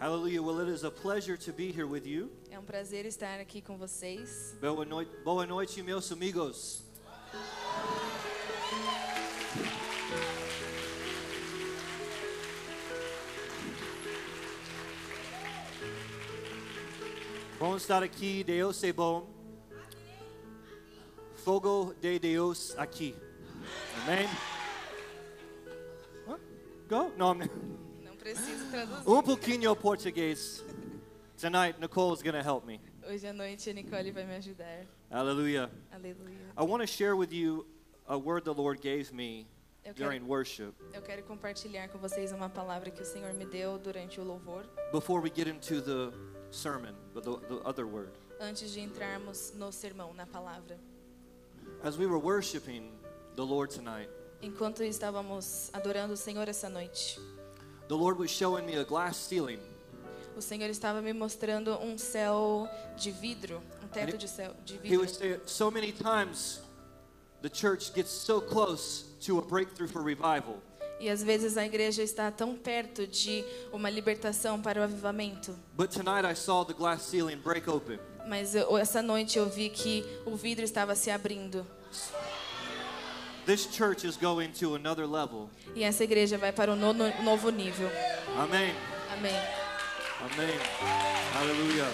Hallelujah. Well, it is a pleasure to be here with you. É um prazer estar aqui com vocês. Boa noite, boa noite meus amigos. Bom estar aqui, Deus é bom. Fogo de Deus aqui. Amém? What? Go? No, I'm- preciso traduzir. um pouquinho português. Tonight, Nicole's going to help me. Hoje à noite a Nicole vai me ajudar. Hallelujah. Aleluia. I want to share with you a word the Lord gave me Eu during quero, worship eu quero compartilhar com vocês uma palavra que o Senhor me deu durante o louvor, before we get into the sermon, the, the other word. antes de entrarmos no sermão, na palavra. As we were worshiping the Lord tonight, Enquanto estávamos adorando o Senhor essa noite, the Lord was showing me a glass ceiling. o Senhor estava me mostrando um céu de vidro, um teto de céu de He vidro. was saying, so many times the church gets so close to a breakthrough for revival, E às vezes a igreja está tão perto de uma libertação para o avivamento. but tonight I saw the glass ceiling break open. Mas eu- essa noite eu vi que o vidro estava se abrindo. This church is going to another level. E essa igreja vai para um nono- novo nível. Amen. Amém. Amen. Hallelujah.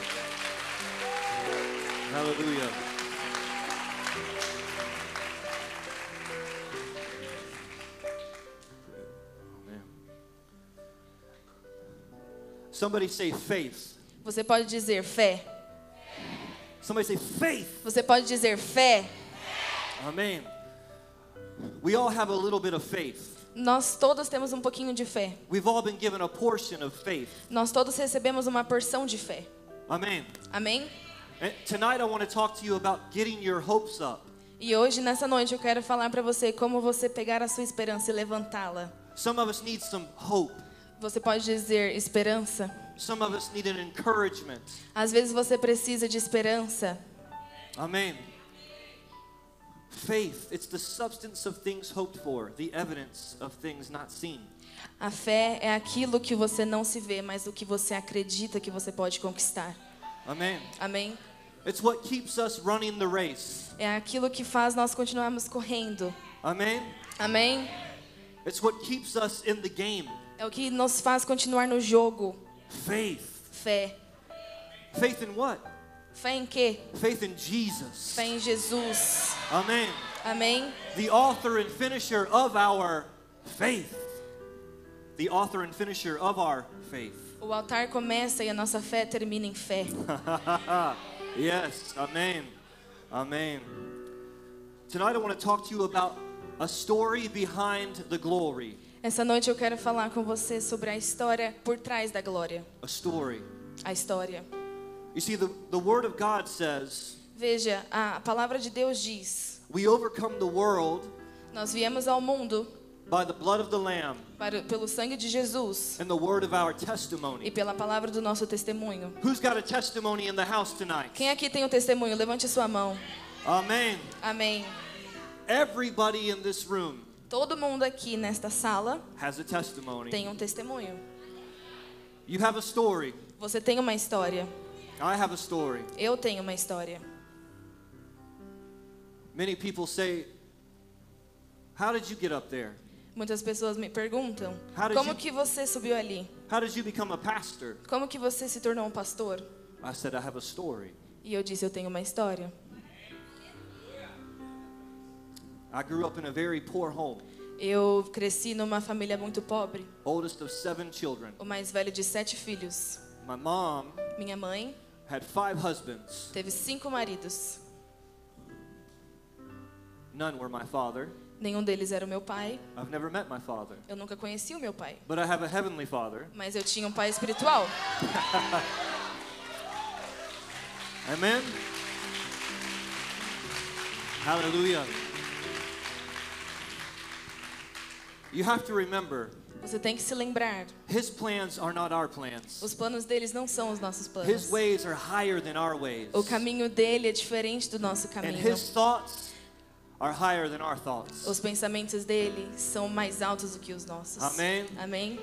Hallelujah. Amen. Somebody say faith. Você pode dizer fé. Somebody say faith. Você pode dizer fé. Amen. We all have a little bit of faith. Nós todos temos um pouquinho de fé. We've all been given a portion of faith. Nós todos recebemos uma porção de fé. Amen. Amém? And tonight I want to talk to you about getting your hopes up. E hoje, nessa noite, eu quero falar para você como você pegar a sua esperança e levantá-la. Some of us need some hope. Você pode dizer esperança. Some of us need an encouragement. Às vezes você precisa de esperança. Amen. Faith, it's the substance of things hoped for, the evidence of things not seen. A fé é aquilo que você não se vê, mas o que você acredita que você pode conquistar. Amen. Amém? It's what keeps us running the race. É aquilo que faz nós continuarmos correndo. Amen. Amém? It's what keeps us in the game. É o que nos faz continuar no jogo. Faith. Fé. Faith in what? Fé em quê? Faith in Jesus. Fé em Jesus. Amen. Amém? The author and finisher of our faith. The author and finisher of our faith. O altar começa e a nossa fé termina em fé. yes, amen. Amen. Tonight I want to talk to you about a story behind the glory. Essa noite eu quero falar com você sobre a história por trás da glória. A story. A história. You see, the, the Word of God says, Veja, a palavra de Deus diz: We overcome the world Nós viemos ao mundo by the blood of the Lamb para, pelo sangue de Jesus and the word of our e testimony. pela palavra do nosso testemunho. Who's got a testimony in the house tonight? Quem aqui tem um testemunho? Levante sua mão. Amen. Amém. Everybody in this room Todo mundo aqui nesta sala has a testimony. tem um testemunho. You have a story. Você tem uma história. I have a story. Eu tenho uma história. Many people say, How did you get up there? Muitas pessoas me perguntam: How did Como you- que você subiu ali? How did you become a pastor? Como que você se tornou um pastor? I said, I have a story. E eu disse: Eu tenho uma história. I grew up in a very poor home, Eu cresci numa família muito pobre, oldest of seven children. o mais velho de sete filhos. My mom Minha mãe had five husbands. teve cinco maridos. None were my father. Nenhum deles era o meu pai. I've never met my father. Eu nunca conheci o meu pai. But I have a heavenly father. Mas eu tinha um pai espiritual. Amen. Hallelujah. You have to remember, Você tem que se lembrar: his plans are not our plans. os planos deles não são os nossos His planos. ways are higher than our ways. O caminho dele é diferente do nosso And caminho. his thoughts are higher than our thoughts. Os pensamentos dele são mais altos do que os nossos. Amém. Amém.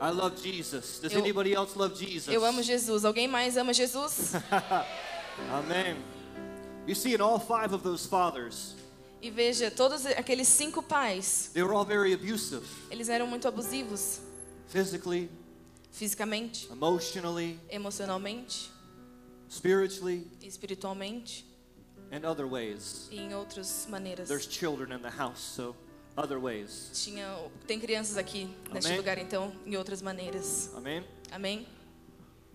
I love Jesus. Does Eu- anybody else love Jesus? Eu amo Jesus. Alguém mais ama Jesus? Amen. You see, in all five of those fathers, E veja, todos aqueles cinco pais, they were all very abusive eles eram muito abusivos, physically, fisicamente, emotionally, emocionalmente, spiritually, espiritualmente and other ways. e em outras maneiras. There's children in the house, so other ways. Tinha, tem crianças aqui neste Amém. lugar, então, em outras maneiras. Amen. Amém?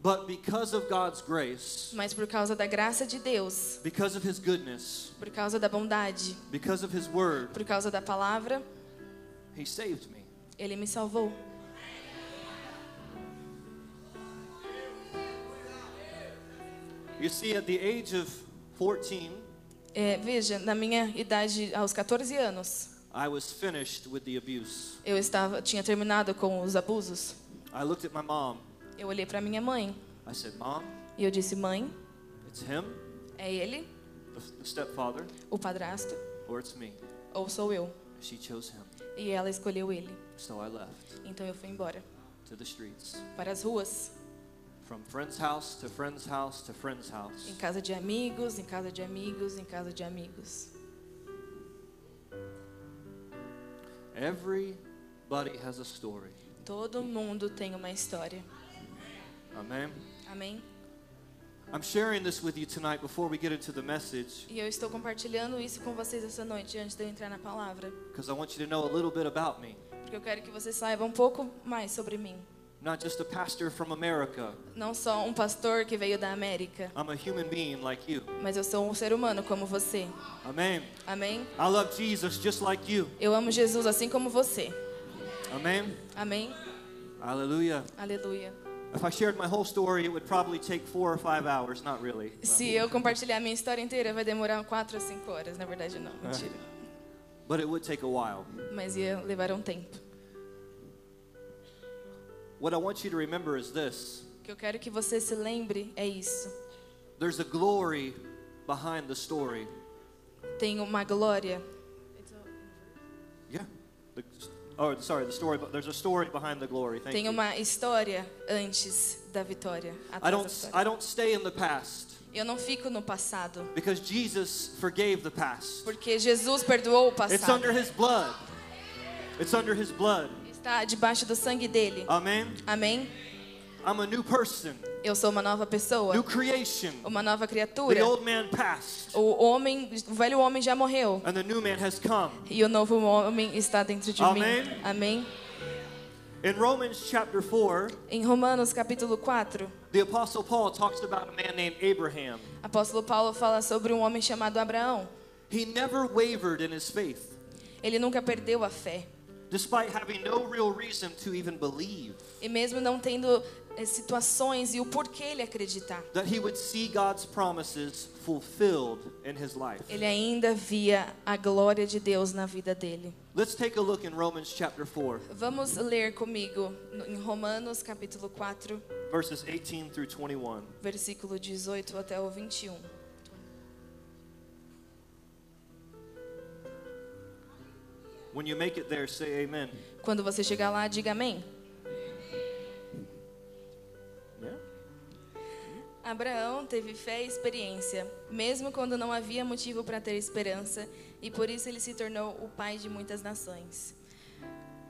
But because of God's grace, Mas por causa da graça de Deus, because of His goodness, por causa da bondade, because of His word, por causa da palavra, He saved me. Ele me salvou. You see, at the age of 14, É, veja, na minha idade, aos 14 anos, I was finished with the abuse. eu estava, tinha terminado com os abusos. I looked at my mom. Eu olhei para minha mãe I said, Mom, e eu disse: Mãe, it's him, é ele, the, the stepfather, o padrasto, or it's me. ou sou eu? She chose him. E ela escolheu ele. So I left Então eu fui embora to the streets. para as ruas, From friend's house to friend's house to friend's house. em casa de amigos, em casa de amigos, em casa de amigos. Everybody has a story. Todo mundo tem uma história. Amen. Amém? I'm sharing this with you tonight before we get into the message E eu estou compartilhando isso com vocês essa noite antes de eu entrar na palavra, because I want you to know a little bit about me. porque eu quero que você saiba um pouco mais sobre mim. I'm not just a pastor from America. Não só um pastor que veio da América, I'm a human being like you. mas eu sou um ser humano como você. Amen. Amém? I love Jesus just like you. Eu amo Jesus assim como você. Amen. Amém? Hallelujah. Aleluia. If I shared my whole story, it would probably take four or five hours. Not really. Se eu compartilhar minha história inteira, vai demorar 4 a 5 horas. Na verdade, não, mentira. But it would take a while. Mas ia levar um tempo. What I want you to remember is this O que eu quero que você se lembre é isso. there's a glory behind the story. Tem uma glória. Yeah. The, oh, sorry, the story. but There's a story behind the glory. Thank Tem uma história antes da vitória. I don't. I don't stay in the past Eu não fico no passado, because Jesus forgave the past. porque Jesus perdoou o It's passado. under his blood. It's under his blood. Está debaixo do sangue dele. Amen. Amém? I'm a new person, Eu sou uma nova pessoa, new creation. uma nova The criatura. old man passed, O homem, o velho homem já morreu and the new man has come. e o novo homem está dentro de Amém. mim. Amém? In Romans chapter 4, Em Romanos capítulo 4, the Apostle Paul talks about a man named Abraham. apóstolo Paulo fala sobre um homem chamado Abraão. He never wavered in his faith, Ele nunca perdeu a fé. Despite having no real reason to even believe E mesmo não tendo eh, situações e o porquê ele acreditar, that he would see God's promises fulfilled in his life. ele ainda via a glória de Deus na vida dele. Let's take a look in Romans chapter 4, Vamos ler comigo em Romanos capítulo 4, verses 18 through 21. versículo 18 até o 21. When you make it there, say amen. Quando você chegar lá, diga amém. Yeah? Abraão teve fé e experiência, mesmo quando não havia motivo para ter esperança, e por isso ele se tornou o pai de muitas nações.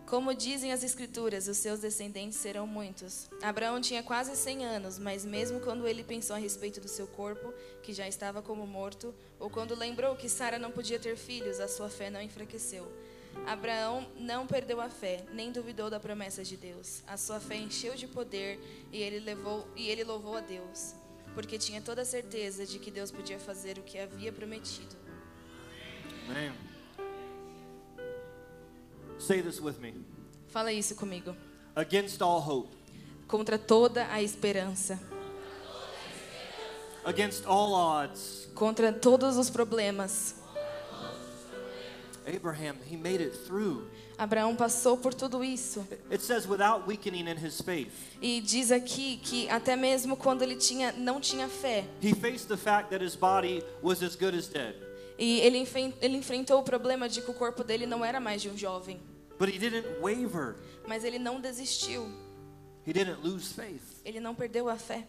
Como dizem as Escrituras, os seus descendentes serão muitos. Abraão tinha quase 100 anos, mas mesmo quando ele pensou a respeito do seu corpo, que já estava como morto, ou quando lembrou que Sara não podia ter filhos, a sua fé não enfraqueceu. Abraão não perdeu a fé, nem duvidou da promessa de Deus. A sua fé encheu de poder e ele, levou, e ele louvou a Deus, porque tinha toda a certeza de que Deus podia fazer o que havia prometido. Man. Say this with me. Fala isso comigo. Against all hope, Contra toda a esperança, against all odds, contra todos os problemas, Abraham, he made it through. Abraão passou por tudo isso. It says without weakening in his faith. E diz aqui que até mesmo quando ele tinha, não tinha fé, He faced the fact that his body was as good as dead. e ele, ele enfrentou o problema de que o corpo dele não era mais de um jovem, But he didn't waver. mas ele não desistiu. He didn't lose faith. Ele não perdeu a fé.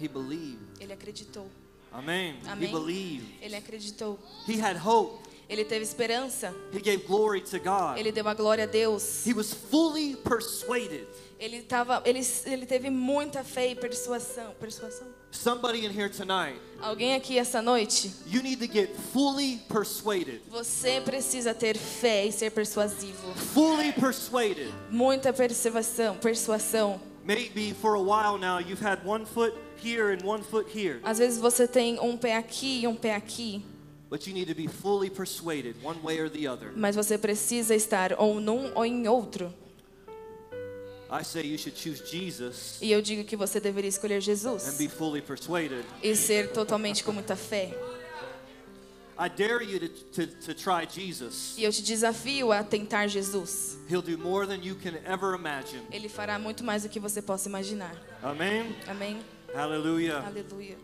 He believed. Ele acreditou. He Amém. believed. Ele acreditou. He had hope. Ele teve esperança. He gave glory to God. Ele deu a glória a Deus. He was fully persuaded. Ele tava, ele, ele teve muita fé e persuasão, persuasão. Somebody in here tonight, Alguém aqui essa noite, you need to get fully persuaded. você precisa ter fé e ser persuasivo. Fully persuaded. Muita persuasão, persuasão. Maybe for a while now you've had one foot here and one foot here, Às vezes você tem um pé aqui e um pé aqui, but you need to be fully persuaded one way or the other. mas você precisa estar ou num ou em outro. I say you should choose Jesus E eu digo que você deveria escolher and Jesus be fully persuaded. e ser totalmente com muita fé. I dare you to, to, to try Jesus. E eu te desafio a tentar Jesus. He'll do more than you can ever imagine. Ele fará muito mais do que você possa imaginar. Amen. Amém? Hallelujah. Aleluia.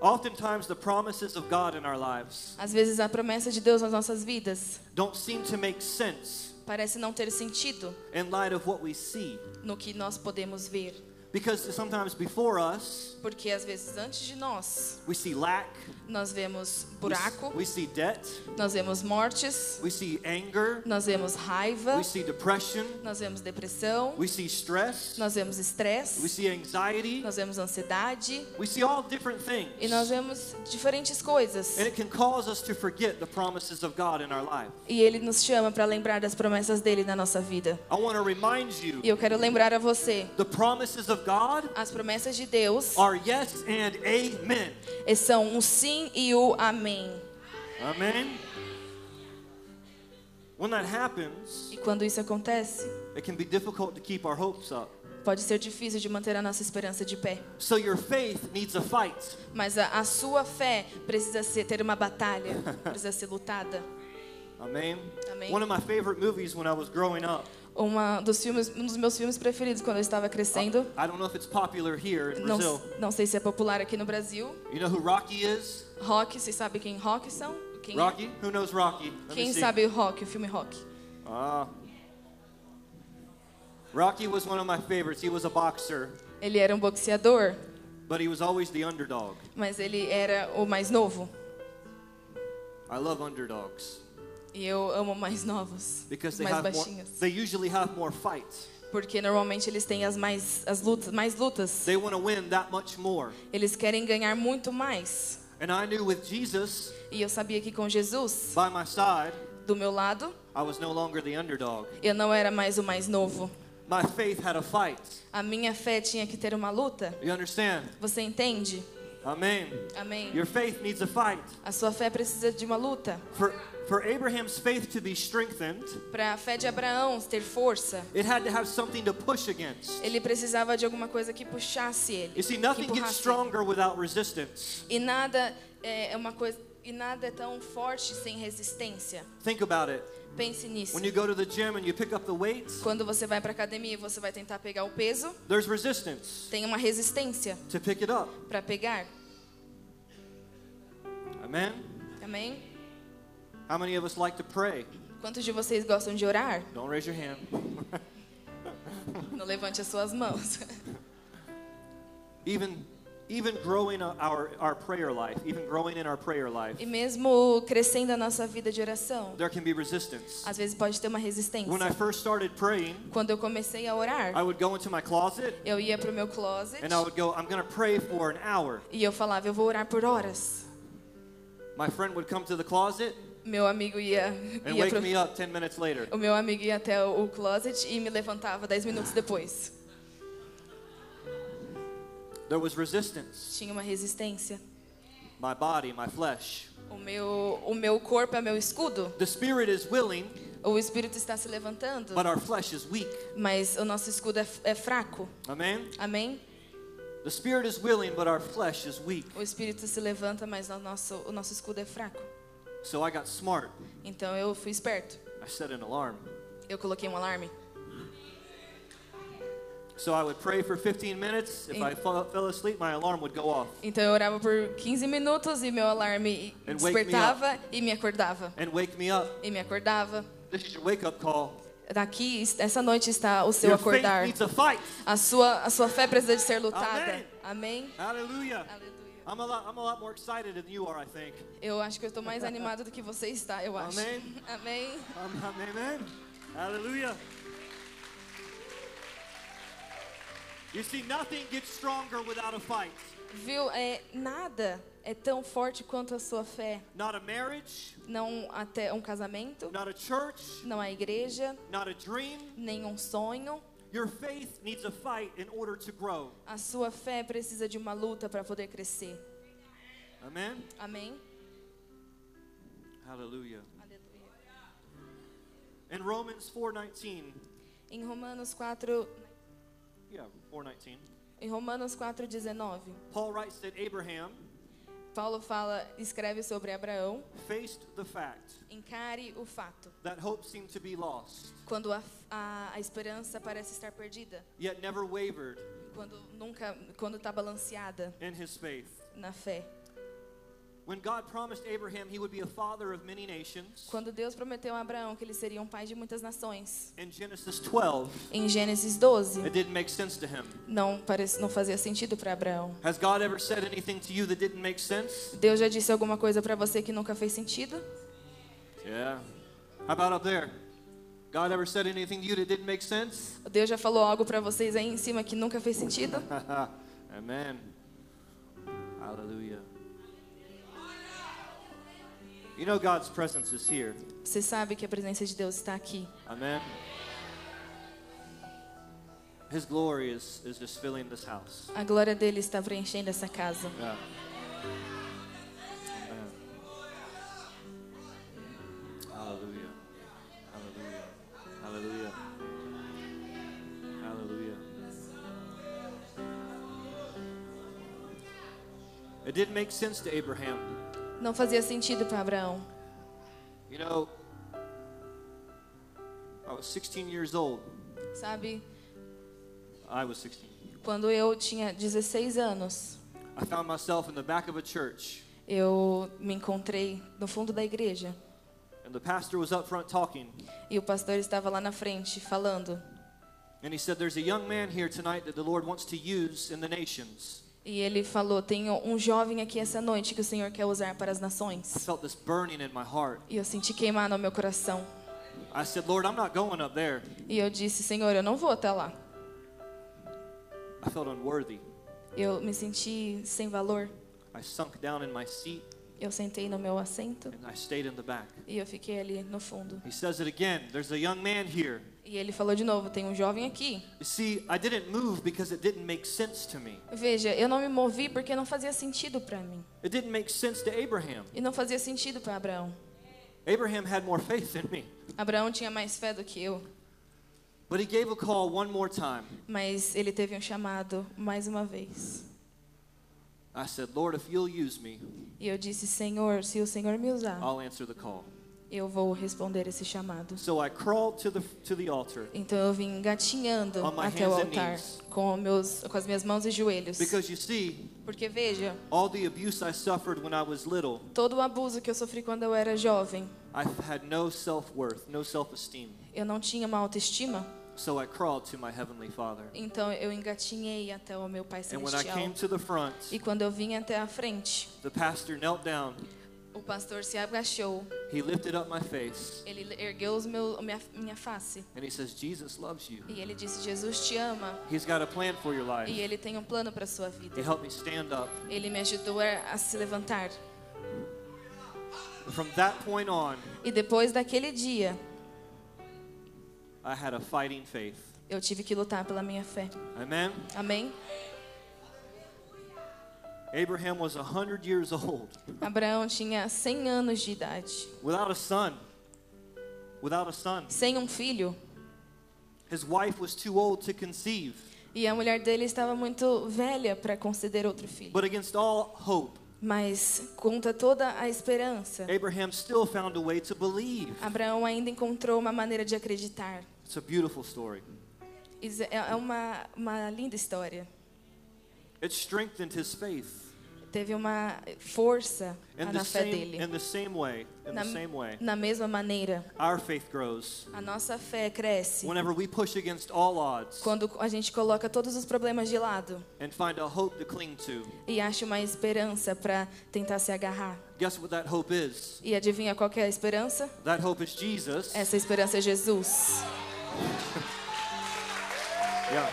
Oftentimes, the promises of God in our lives Às vezes a promessa de Deus nas nossas vidas don't seem to make sense parece não ter sentido in light of what we see. no que nós podemos ver. Because sometimes before us, Porque às vezes antes de nós, we see lack, nós vemos we, buraco, we see debt, nós vemos mortes, we see anger, nós vemos raiva, we see depression, nós vemos depressão, we see stress, nós vemos we estresse, see anxiety, nós vemos ansiedade we see all different things. e nós vemos diferentes coisas. And it can cause us to forget the promises of God in our life. E ele nos chama para lembrar das promessas dele na nossa vida. I want to remind you E eu quero lembrar a você, the promises of God as promessas de Deus are yes and amen. eh, são um sim e o amém. Amen. When that happens, E quando isso acontece, it can be difficult to keep our hopes up. pode ser difícil de manter a nossa esperança de pé. So your faith needs a fight. Mas a, a sua fé precisa ser, ter uma batalha, precisa ser lutada. Amen. Amen. One of my favorite movies when I was growing up. Uma dos filmes, um dos meus filmes preferidos quando eu estava crescendo. I don't know if it's popular here in Não, não sei se é popular aqui no Brasil. You know who Rocky is? Rock, vocês sabem quem Rock são? Quem? Rocky? Who knows Rocky? Let quem sabe o Rock, o filme Rock? Ah. Rocky was one of my favorites. He was a boxer, Ele era um boxeador, but he was always the underdog. mas ele era o mais novo. I love underdogs E eu amo mais novos, because they mais have more, baixinhos. they usually have more fights. Porque normalmente eles têm as mais as lutas, mais lutas. They want to win that much more. Eles querem ganhar muito mais. And I knew with Jesus E eu sabia que com Jesus by my side, do meu lado, I was no longer the underdog. eu não era mais o mais novo. My faith had a fight. A minha fé tinha que ter uma luta. You understand? Você entende? Amen. Amém. Your faith needs a fight. A sua fé precisa de uma luta. For for Abraham's faith to be strengthened, Para a fé de Abraão ter força, it had to have something to push against. ele precisava de alguma coisa que puxasse ele. You see, nothing gets stronger without resistance. E nada é uma coisa e nada é tão forte sem resistência. Think about it. Pense nisso. When you go to the gym and you pick up the weights, Quando você vai para academia e você vai tentar pegar o peso, there's resistance tem uma resistência to pick it up. para pegar. Amen. Amém? How many of us like to pray? Quantos de vocês gostam de orar? Don't raise your hand. Não levante as suas mãos. Even even growing our our prayer life, even growing in our prayer life, E mesmo crescendo a nossa vida de oração, there can be resistance. às vezes pode ter uma resistência. When I first started praying, Quando eu comecei a orar, I would go into my closet eu ia pro meu closet and I would go, I'm going to pray for an hour. e eu falava, eu vou orar por horas. My friend would come to the closet Meu amigo ia, and ia wake pro, me up 10 minutes later. o meu amigo ia até o closet e me levantava 10 minutos depois. There was resistance. Tinha uma resistência. My body, my flesh. O meu, o meu corpo é meu escudo. The spirit is willing, O espírito está se levantando, but our flesh is weak. mas o nosso escudo é, é fraco. Amen. Amém? The spirit is willing, but our flesh is weak. O espírito se levanta, mas o nosso, o nosso escudo é fraco. So I got smart. Então eu fui esperto. I set an alarm. Eu coloquei um alarme. So I would pray for 15 minutes. If I fell, fell asleep, my alarm would go off Então eu orava por 15 minutos e meu alarme And wake me despertava e me acordava. and wake me up. E me acordava. This is your wake up call. Daqui, essa noite está o seu Your faith acordar. needs a fight. A sua, a sua fé precisa de ser lutada. Amém. Amém? Aleluia. I'm a lot, I'm a lot more excited than you are, I think. Eu acho que eu estou mais animado do que você está, eu acho. Amém. Amém. Um, um, You see, nothing gets stronger without a fight. Viu? É, nada é tão forte quanto a sua fé. Not a marriage, Não até um casamento, not a church, não a igreja, not a dream. nenhum sonho. Your faith needs a fight in order to grow. A sua fé precisa de uma luta para poder crescer. Amen. Amém? Hallelujah. Aleluia. In Romans 4:19, Em Romanos 4, yeah, 4:19, em Romanos 4:19, Paul writes that Abraham Paulo fala, escreve sobre Abraão, faced the fact encare o fato. that hope seemed to be lost, Quando a, a, a esperança parece estar perdida, yet never wavered quando nunca, quando está balanceada in his faith. na fé. Quando Deus prometeu a Abraão que ele seria um pai de muitas nações, in Genesis 12, em Gênesis 12, it didn't make sense to him. não parece, não fazia sentido para Abraão. Has God ever said anything to you that didn't make sense? Deus já disse alguma coisa para você que nunca fez sentido? Yeah. How about up there? God ever said anything to you that didn't make sense? Deus já falou algo para vocês aí em cima que nunca fez sentido? Amen. Hallelujah. You know God's presence is here. Você sabe que a presença de Deus está aqui. Amen. His glory is, is just filling this house. A glória dele está preenchendo essa casa. Yeah. Hallelujah. Hallelujah. Hallelujah. Hallelujah. It didn't make sense to Abraham. Não fazia sentido para Abraão. You know, I was 16 years old. Sabe? I was 16. Quando eu tinha 16 anos, I found myself in the back of a church, eu me encontrei no fundo da igreja and the pastor was up front talking. e o pastor estava lá na frente falando. And he said, There's a young man here tonight that the Lord wants to use in the nations. E ele falou: Tem um jovem aqui essa noite que o Senhor quer usar para as I nações. felt this burning in my heart. E eu senti queimar no meu coração. I said, Lord, I'm not going up there. E eu disse: Senhor, eu não vou até lá. I felt unworthy. Eu me senti sem valor. I sunk down in my seat Eu sentei no meu assento and I stayed in the back. e eu fiquei ali no fundo. He says it again there's a young man here. E ele falou de novo: Tem um jovem aqui. See, I didn't move because it didn't make sense to me. Veja, eu não me movi porque não fazia sentido para mim. It didn't make sense to Abraham. E não fazia sentido para Abraão. Abraham had more faith than me. Abraão tinha mais fé do que eu. But he gave a call one more time. Mas ele teve um chamado mais uma vez. I said, Lord, if you'll use me, E eu disse: Senhor, se o Senhor me usar, I'll answer the call. eu vou responder esse chamado. So I crawled to the to the altar Então eu vim my até o altar knees. com, meus, com as minhas mãos e joelhos. because you see, Porque veja, all the abuse I suffered when I was little, todo o abuso que eu sofri quando eu era jovem, I had no self-worth, no self-esteem. eu não tinha uma autoestima. So I crawled to my heavenly Father. Então eu engatinhei até o meu Pai And when I Celestial. came to the front, E quando eu vim até a frente, the pastor knelt down. o pastor se agachou, He lifted up my face ele ergueu os meu, minha, minha face and he says, "Jesus loves you. e ele disse: Jesus te ama He's got a plan for your life." e ele tem um plano para sua vida. He helped me stand up. Ele me ajudou a, a se levantar. From that point on, E depois daquele dia, I had a fighting faith. eu tive que lutar pela minha fé. Amen. Amém? Abraham was 100 years old Abraão tinha 100 anos de idade, without a son. Without a son. sem um filho, His wife was too old to conceive. e a mulher dele estava muito velha para conceder outro filho. But against all hope, Mas contra toda a esperança, Abraham still found a way to believe. Abraão ainda encontrou uma maneira de acreditar. It's a beautiful story. É é uma, uma linda história. It strengthened his faith. teve uma força In na fé same, dele. in the same way, in Na, the same way, na mesma maneira, our faith grows a nossa fé cresce whenever we push against all odds quando a gente coloca todos os problemas de lado and find a hope to cling to. e acha uma esperança para tentar se agarrar. Guess what that hope is? E adivinha qual é a esperança? That hope is Jesus. Essa esperança é Jesus. Yeah.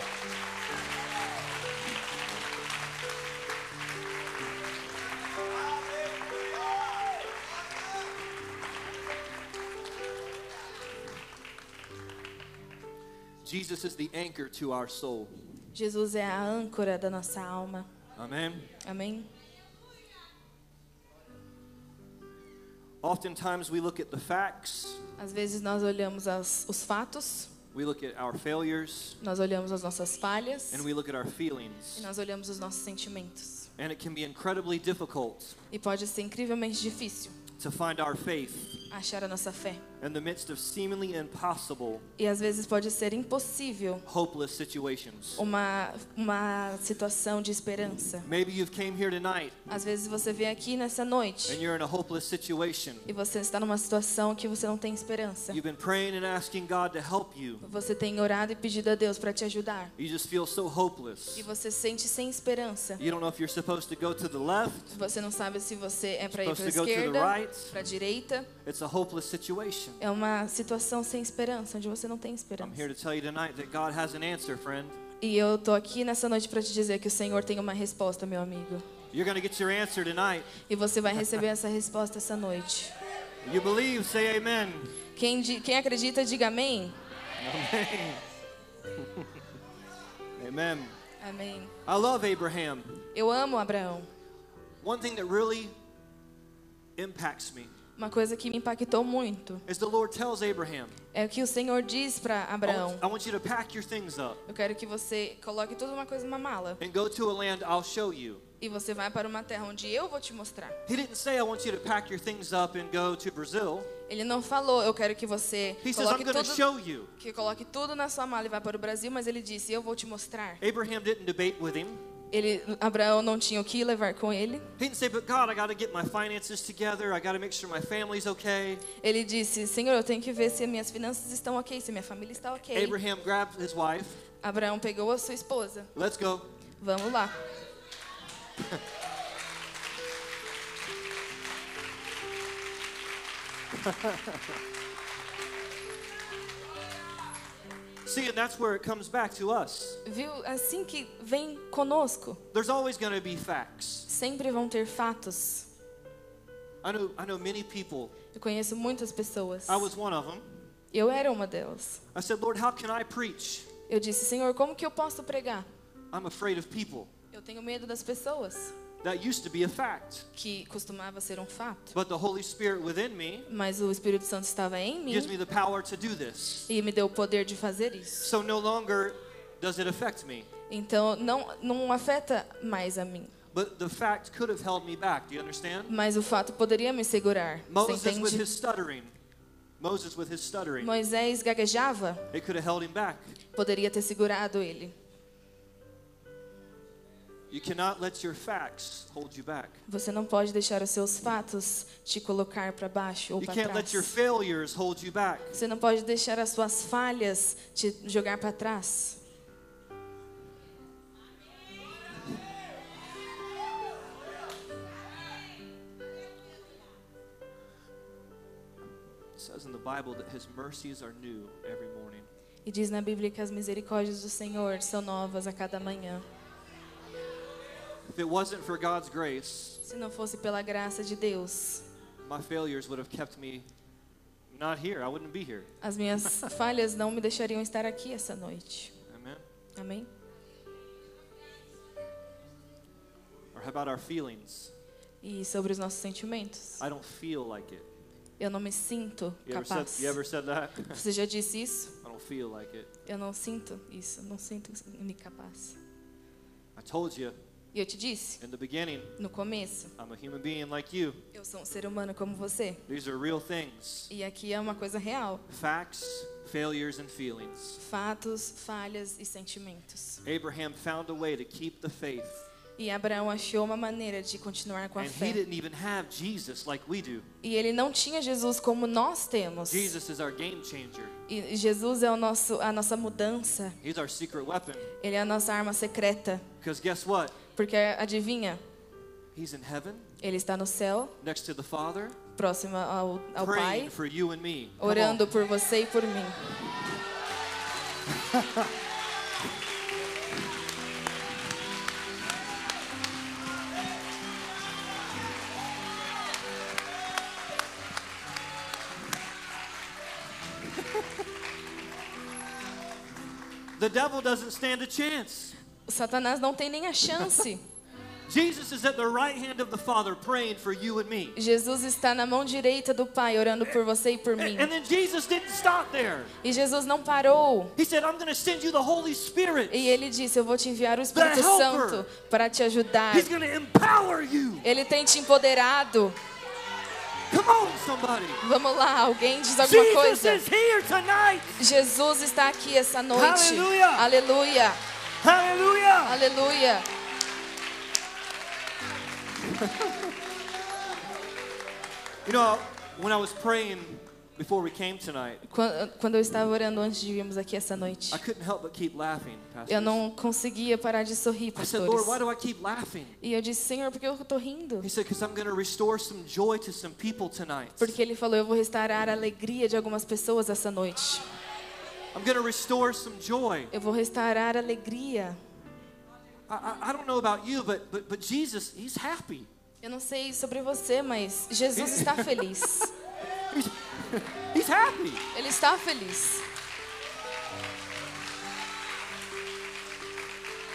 Jesus is the anchor to our soul. Jesus é a âncora da nossa alma. Amen. Amém? Oftentimes we look at the facts, Às vezes nós olhamos as, os fatos, we look at our failures, nós olhamos as nossas falhas. And we look at our e feelings. nós olhamos os nossos sentimentos. And it can be incredibly difficult E pode ser incrivelmente difícil to find our faith achar a nossa fé. in the midst of seemingly impossible, E às vezes pode ser impossível hopeless situations. uma, uma situação de esperança. Maybe you've came here tonight Às vezes você vem aqui nessa and noite you're in a hopeless situation. e você está numa situação que você não tem esperança. You've been praying and asking God to help you. Você tem orado e pedido a Deus para te ajudar. You just feel so hopeless. E você sente sem esperança. You don't know if you're supposed to go to the left, Você não sabe se você é para ir para a esquerda, right. para a direita. It's a hopeless situation. É uma situação sem esperança, onde você não tem I'm esperança. here to tell you tonight that God has an answer, friend. E eu tô aqui nessa noite para te dizer que o Senhor tem uma resposta, meu amigo. You're going to get your answer tonight. E você vai receber essa resposta essa noite. You believe, say amen. Quem, quem acredita, diga amém. Amen. Amém. I love Abraham. Eu amo Abraão. One thing that really impacts me Uma coisa que me impactou muito Abraham, é o que o Senhor diz para I Abraão. Eu quero que você coloque toda uma coisa numa mala and go to a land I'll show you. e você vai para uma terra onde eu vou te mostrar. Ele não falou, eu quero que você He says, coloque to tudo, show you. que coloque tudo na sua mala e vá para o Brasil, mas ele disse, eu vou te mostrar. Abraham didn't debate with him. Ele, Abraão não tinha o que levar com ele. He didn't say, but God, I got to get my finances together. I got to make sure my family's okay. Ele disse, Senhor, eu tenho que ver se minhas finanças estão ok, se minha família está ok. Abraham grabbed his wife. Abraão pegou a sua esposa. Let's go. Vamos lá. See, and that's where it comes back to us. Viu? Assim que vem conosco, There's always going to be facts. sempre vão ter fatos. I know, I know many people. Eu conheço muitas pessoas. I was one of them. Eu era uma delas. I said, Lord, how can I preach? Eu disse, Senhor, como que eu posso pregar? I'm afraid of people. Eu tenho medo das pessoas, That used to be a fact. que costumava ser um fato. But the Holy Spirit within me Mas o Espírito Santo estava em mim gives me the power to do this. e me deu o poder de fazer isso. So no longer does it affect me. Então não não afeta mais a mim. But the fact could have held me back. Do you understand? Mas o fato poderia me segurar. Você Moses with his stuttering. Moses with his stuttering. Moisés gaguejava, It could have held him back. poderia ter segurado ele. Você não pode deixar os seus fatos te colocar para baixo ou para trás. failures hold you back. Você não pode deixar as suas falhas te jogar para trás. E diz na Bíblia que as misericórdias do Senhor são novas a cada manhã. If it wasn't for God's grace, Se não fosse pela graça de Deus, my failures would have kept me not here. I wouldn't be here. as minhas falhas não me deixariam estar aqui essa noite. Amen. Amém? Or how about our feelings? E sobre os nossos sentimentos. I don't feel like it. Eu não me sinto You ever said, capaz. you ever said that? Você já disse isso? I don't feel like it. Eu não sinto isso, não sinto me capaz. I told you E eu te disse, in the beginning, no começo, I'm a human being like you. eu sou um ser humano como você. These are real things. E aqui é uma coisa real. Facts, failures, and feelings. Fatos, falhas e sentimentos. Abraham found a way to keep the faith E Abraão achou uma maneira de continuar com a And he fé. didn't even have Jesus like we do. E ele não tinha Jesus como nós temos. Jesus is our game changer. E Jesus é o nosso, a nossa mudança. He's our secret weapon. Ele é a nossa arma secreta. Because guess what? Porque adivinha? He's in heaven Ele está no céu, next to the Father, próximo ao, ao Pai, for you and me. Come on. orando por você e por mim. The devil doesn't stand a chance. Satanás não tem nem a chance. Jesus is at the right hand of the Father praying for you and me. Jesus está na mão direita do Pai, orando por você e por mim. And then Jesus didn't stop there. E Jesus não parou. He said, I'm going to send you the Holy Spirit. E ele disse: Eu vou te enviar o Espírito. Santo para te ajudar. He's going to empower you. Ele tem te empoderado. Come on, somebody. Vamos lá, alguém diz alguma Jesus coisa? is here tonight. Jesus está aqui essa noite. Aleluia. Aleluia. Hallelujah. Aleluia. You know, when I was praying before we came tonight, Quan- Quando eu estava orando antes de virmos aqui essa noite, I couldn't help but keep laughing, Pastor. eu não conseguia parar de sorrir, I said, Lord, why pastores. do I keep laughing? E eu disse, Senhor, por que eu estou rindo? He said, because I'm going to restore some joy to some people tonight. Porque ele falou, eu vou restaurar a alegria de algumas pessoas essa noite. I'm going to restore some joy. Eu vou restaurar alegria. I, I, don't know about you, but, but, but Jesus, he's happy. Eu não sei sobre você, mas Jesus está feliz. He's, he's happy. Ele está feliz.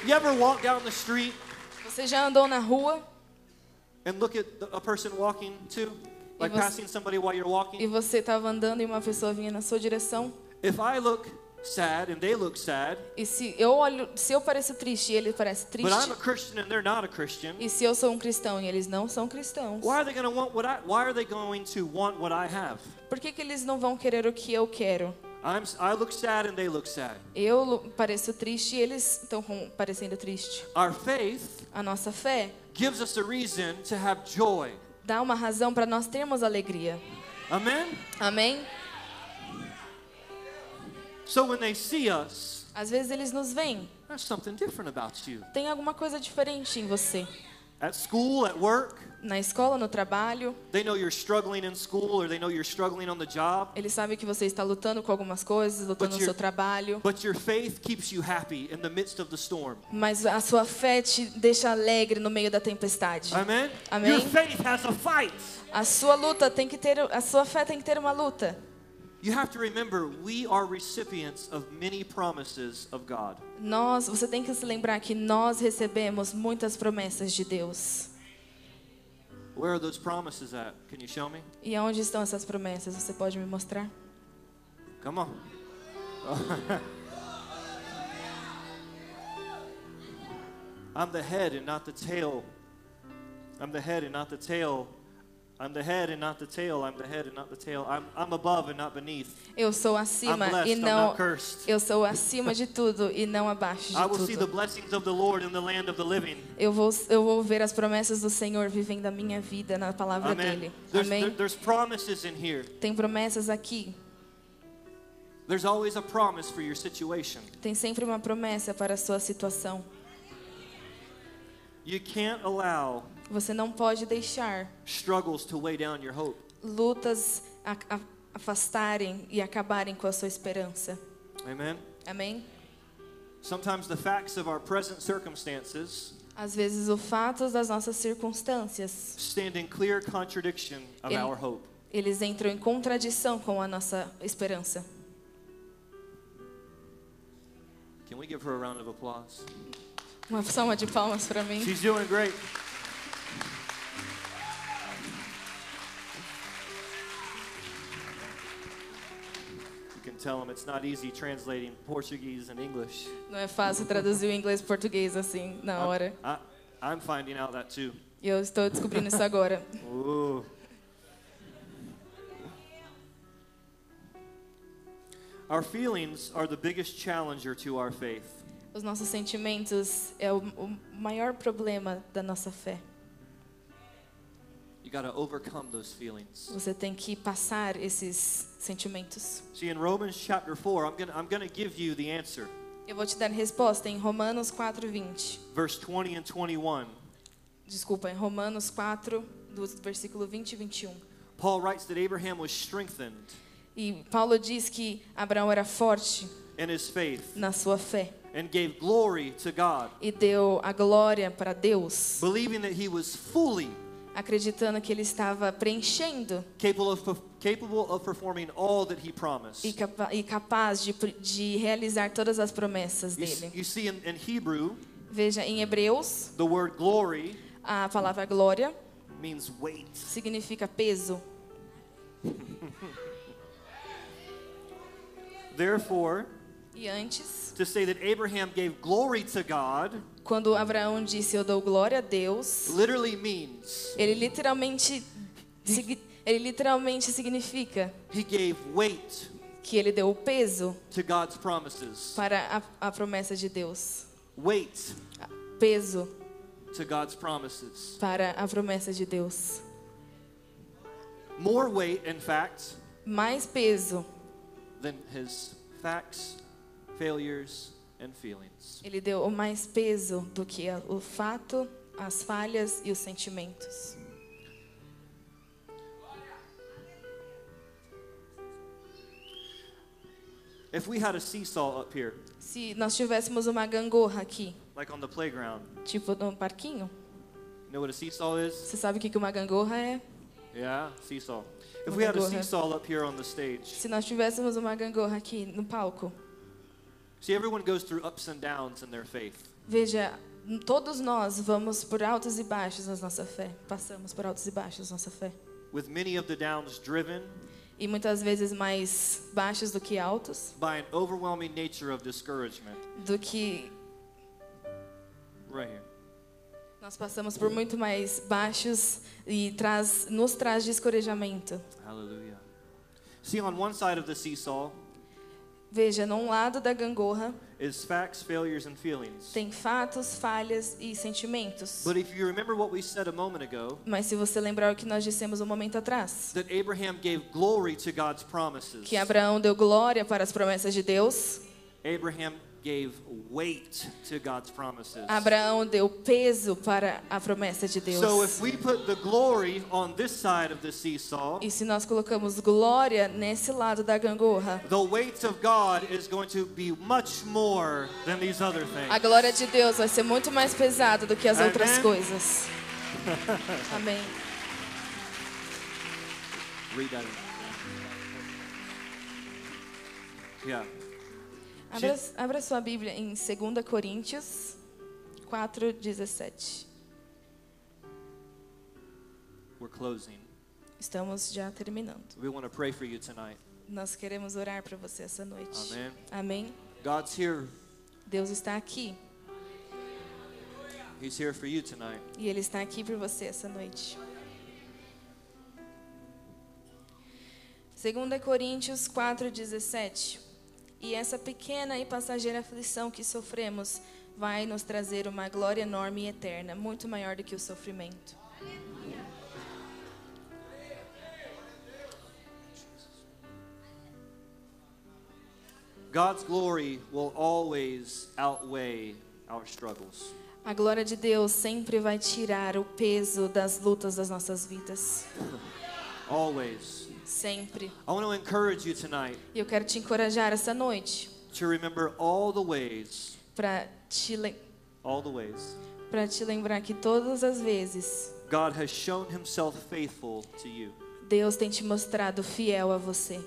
You ever walk down the street Você já andou na rua and look at the, a person walking too? Like você- passing somebody while you're e walking? você estava andando e uma pessoa vinha na sua direção? If I look sad and they look sad, E se eu olho, se eu pareço triste e ele parece but I'm a triste, Christian and they're not a Christian, e se eu sou um cristão e eles não são cristãos, why are they going to want what I why are they going to want what I have? por que, que eles não vão querer o que eu quero? I'm I look sad and they look sad. Eu pareço triste e eles estão parecendo triste. Our faith A nossa fé gives us a reason to have joy. dá uma razão para nós termos alegria. Amen? Amém? So when they see us, Às vezes eles nos veem, there's something different about you. tem alguma coisa diferente em você. At school, at work, Na escola, no trabalho, they know you're struggling in school or they know you're struggling on the job, eles sabem que você está lutando com algumas coisas, lutando no seu trabalho, but your faith keeps you happy in the midst of the storm. mas a sua fé te deixa alegre no meio da tempestade. Amen? Amen. Your faith has a fight. A sua luta tem que ter, a sua fé tem que ter uma luta. You have to remember we are recipients of many promises of God. Nós, você tem que se lembrar que nós recebemos muitas promessas de Deus. Where are those promises at? Can you show me? E aonde estão essas promessas? Você pode me mostrar? Come on. I'm the head and not the tail. I'm the head and not the tail. I'm the head and not the tail. I'm the head and not the tail. I'm, I'm above and not beneath. Eu sou I'm acima blessed, e não eu sou acima de tudo e não abaixo I de will see the tudo. blessings of the Lord in the land of the living. Eu vou eu vou ver as promessas do Senhor vivendo a minha vida na palavra Amen. dele. There's, Amém. there- there's promises in here. Tem promessas aqui. There's always a promise for your situation. Tem sempre uma promessa para a sua situação. You can't allow Você não pode deixar struggles to weigh down your hope. lutas a- a- afastarem e acabarem com a sua esperança. Amen. Amém? Sometimes the facts of our present circumstances Às vezes, o fato das nossas circunstâncias, stand in clear contradiction of Ele- our hope. eles entram em contradição com a nossa esperança. Can we give her a round of applause? Uma salva de palmas para mim. She's doing great. Não é fácil traduzir o inglês e português assim na hora. I, I'm finding out that too. Eu estou descobrindo isso agora. Ooh. Our feelings are the biggest challenger to our faith. Os nossos sentimentos é o, o maior problema da nossa fé. Você tem que passar esses sentimentos. See, in Romans chapter 4, I'm going to I'm going to give you the answer. Eu vou te dar resposta em Romanos 4:20. Verse 20 and 21. Desculpa, em Romanos 4, do versículo 20 e 21. Paul writes that Abraham was strengthened E Paulo diz que Abraão era forte in his faith na sua fé and gave glory to God, e deu a glória para Deus, believing that he was fully acreditando que ele estava preenchendo capable of, capable of performing all that he promised. e, capa e capaz de, de realizar todas as promessas dele. you see, in, in Hebrew, Veja, em Hebreus, the word glory a palavra glória means weight. significa peso. Therefore, E antes, to say that Abraham gave glory to God quando Abraão disse eu dou glória a Deus, literally means ele literalmente ele literalmente significa he gave weight que ele deu peso to God's promises. para a, a promessa de Deus. Weight Peso to God's promises. para a promessa de Deus. More weight, in fact, Mais peso. than his facts, failures. Ele deu mais peso do que o fato, as falhas e os sentimentos. If we had a seesaw up here, Se nós tivéssemos uma gangorra aqui, like on the playground, tipo no parquinho, you know what a seesaw is? você sabe o que uma gangorra é? Yeah, seesaw. If Uma we had a gangorra. seesaw up here on the stage, Se nós tivéssemos uma gangorra aqui no palco, see, everyone goes through ups and downs in their faith. veja, todos nós vamos por altos e baixos na nossa fé. Passamos por altos e baixos na nossa fé. With many of the downs driven E muitas vezes mais baixos do que altos, by an overwhelming nature of discouragement. do que Right here. nós passamos por muito mais baixos e traz, nos traz descorejamento. Hallelujah. See, on one side of the seesaw Veja, num lado da gangorra is facts, failures, and feelings. tem fatos, falhas e sentimentos. But if you remember what we said a moment ago, Mas se você lembrar o que nós dissemos um momento atrás, that Abraham gave glory to God's promises. que Abraão deu glória para as promessas de Deus, Abraham gave weight to God's promises. Abraão deu peso para a promessa de So Deus. if we put the glory on this side of the seesaw, E se nós colocamos glória nesse lado da gangorra, the weight of God is going to be much more than these other a glória de Deus vai ser muito mais pesada do que as outras coisas. Amém. Read that. Yeah. Abra, abra sua Bíblia em 2 Coríntios 4, 17. We're closing. Estamos já terminando. We want to pray for you tonight. Nós queremos orar para você essa noite. Amen. Amém. God's here. Deus está aqui He's here for you tonight. e Ele está aqui por você essa noite. 2 Coríntios 4,17 E essa pequena e passageira aflição que sofremos vai nos trazer uma glória enorme e eterna, muito maior do que o sofrimento. God's glory will always outweigh our struggles. A glória de Deus sempre vai tirar o peso das lutas das nossas vidas. Always. Sempre. I want to encourage you tonight E eu quero te encorajar essa noite to remember all the ways, para te, all the ways pra te lembrar que todas as vezes God has shown himself faithful to you. Deus tem te mostrado fiel a você.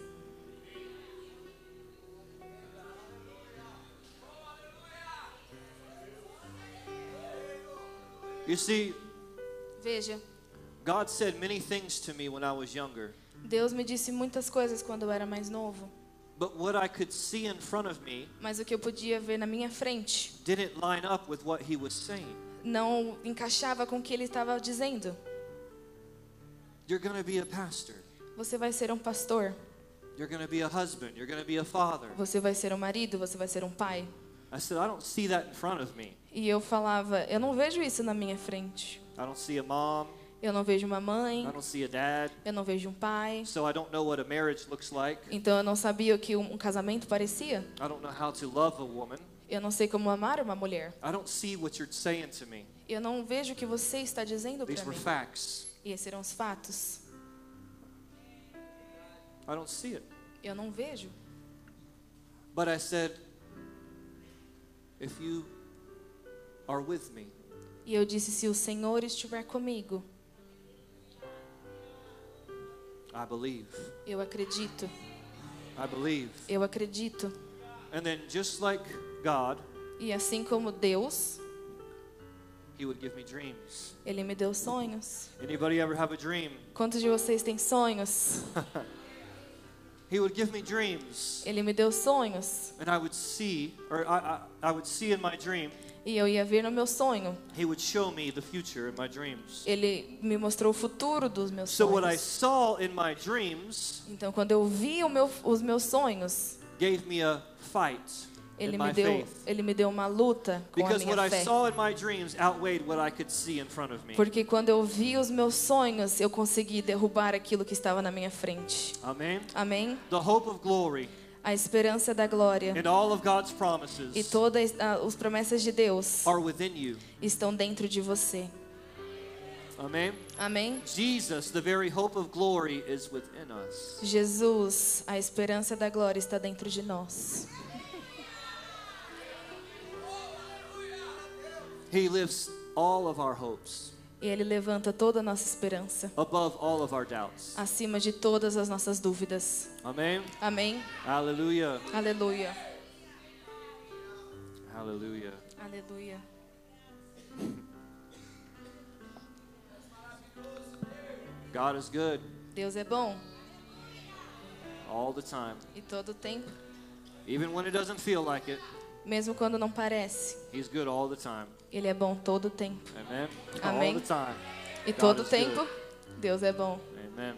You see, Veja, God said many things to me when I was younger, Deus me disse muitas coisas quando eu era mais novo, but what I could see in front of me mas o que eu podia ver na minha frente didn't line up with what he was saying. não encaixava com o que ele estava dizendo. You're going to be a pastor. Você vai ser um pastor, You're to be a husband. You're to be a father. você vai ser um marido, você vai ser um pai. I said, I don't see that in front of me. E eu falava, eu não vejo isso na minha frente. I don't see a mom. Eu não vejo uma I mãe, don't see a dad. eu não vejo um pai. So I don't know what a marriage looks like. Então eu não sabia o que um casamento parecia. Eu não sei como amar uma mulher. Eu não vejo o que você está dizendo para were mim. facts. E esses eram os fatos. Eu não vejo. But I said, if you are with me, E eu disse: se o Senhor estiver comigo, I believe. eu acredito. I believe. Eu acredito. And then just like God, E assim como Deus, he would give me dreams. ele me deu sonhos. Anybody ever have a dream? Quantos de vocês têm sonhos? He would give me dreams. Ele me deu sonhos. And I would see, or I, I, I would see in my dream, E eu ia ver no meu sonho. he would show me the future in my dreams. Ele me mostrou o futuro dos meus So what I sonhos. saw in my dreams Então, quando eu vi meu- os meus sonhos, gave me a fight ele me deu, ele me deu uma luta com a Because what minha fé. saw in my dreams outweighed what I could see in front of me. Porque quando eu vi os meus sonhos, eu consegui derrubar aquilo que estava na minha frente. Amen. Amém? The hope of glory A esperança da glória and all of God's e promises todas ah, as promessas de Deus are within you. estão dentro de você. Amen. Amém? Jesus, the very hope of glory, is within us. Jesus, a esperança da glória está dentro de nós. He lifts all of our hopes E Ele levanta toda a nossa esperança, above all of our doubts. acima de todas as nossas dúvidas. Amen. Amém? Hallelujah. Aleluia. Hallelujah. Aleluia. God is good Deus é bom all the time. e todo o tempo, Even when it doesn't feel like it, mesmo quando não parece. He's good all the time. Ele é bom todo o tempo. Amém. Time. E todo o tempo, Deus é bom. Amen.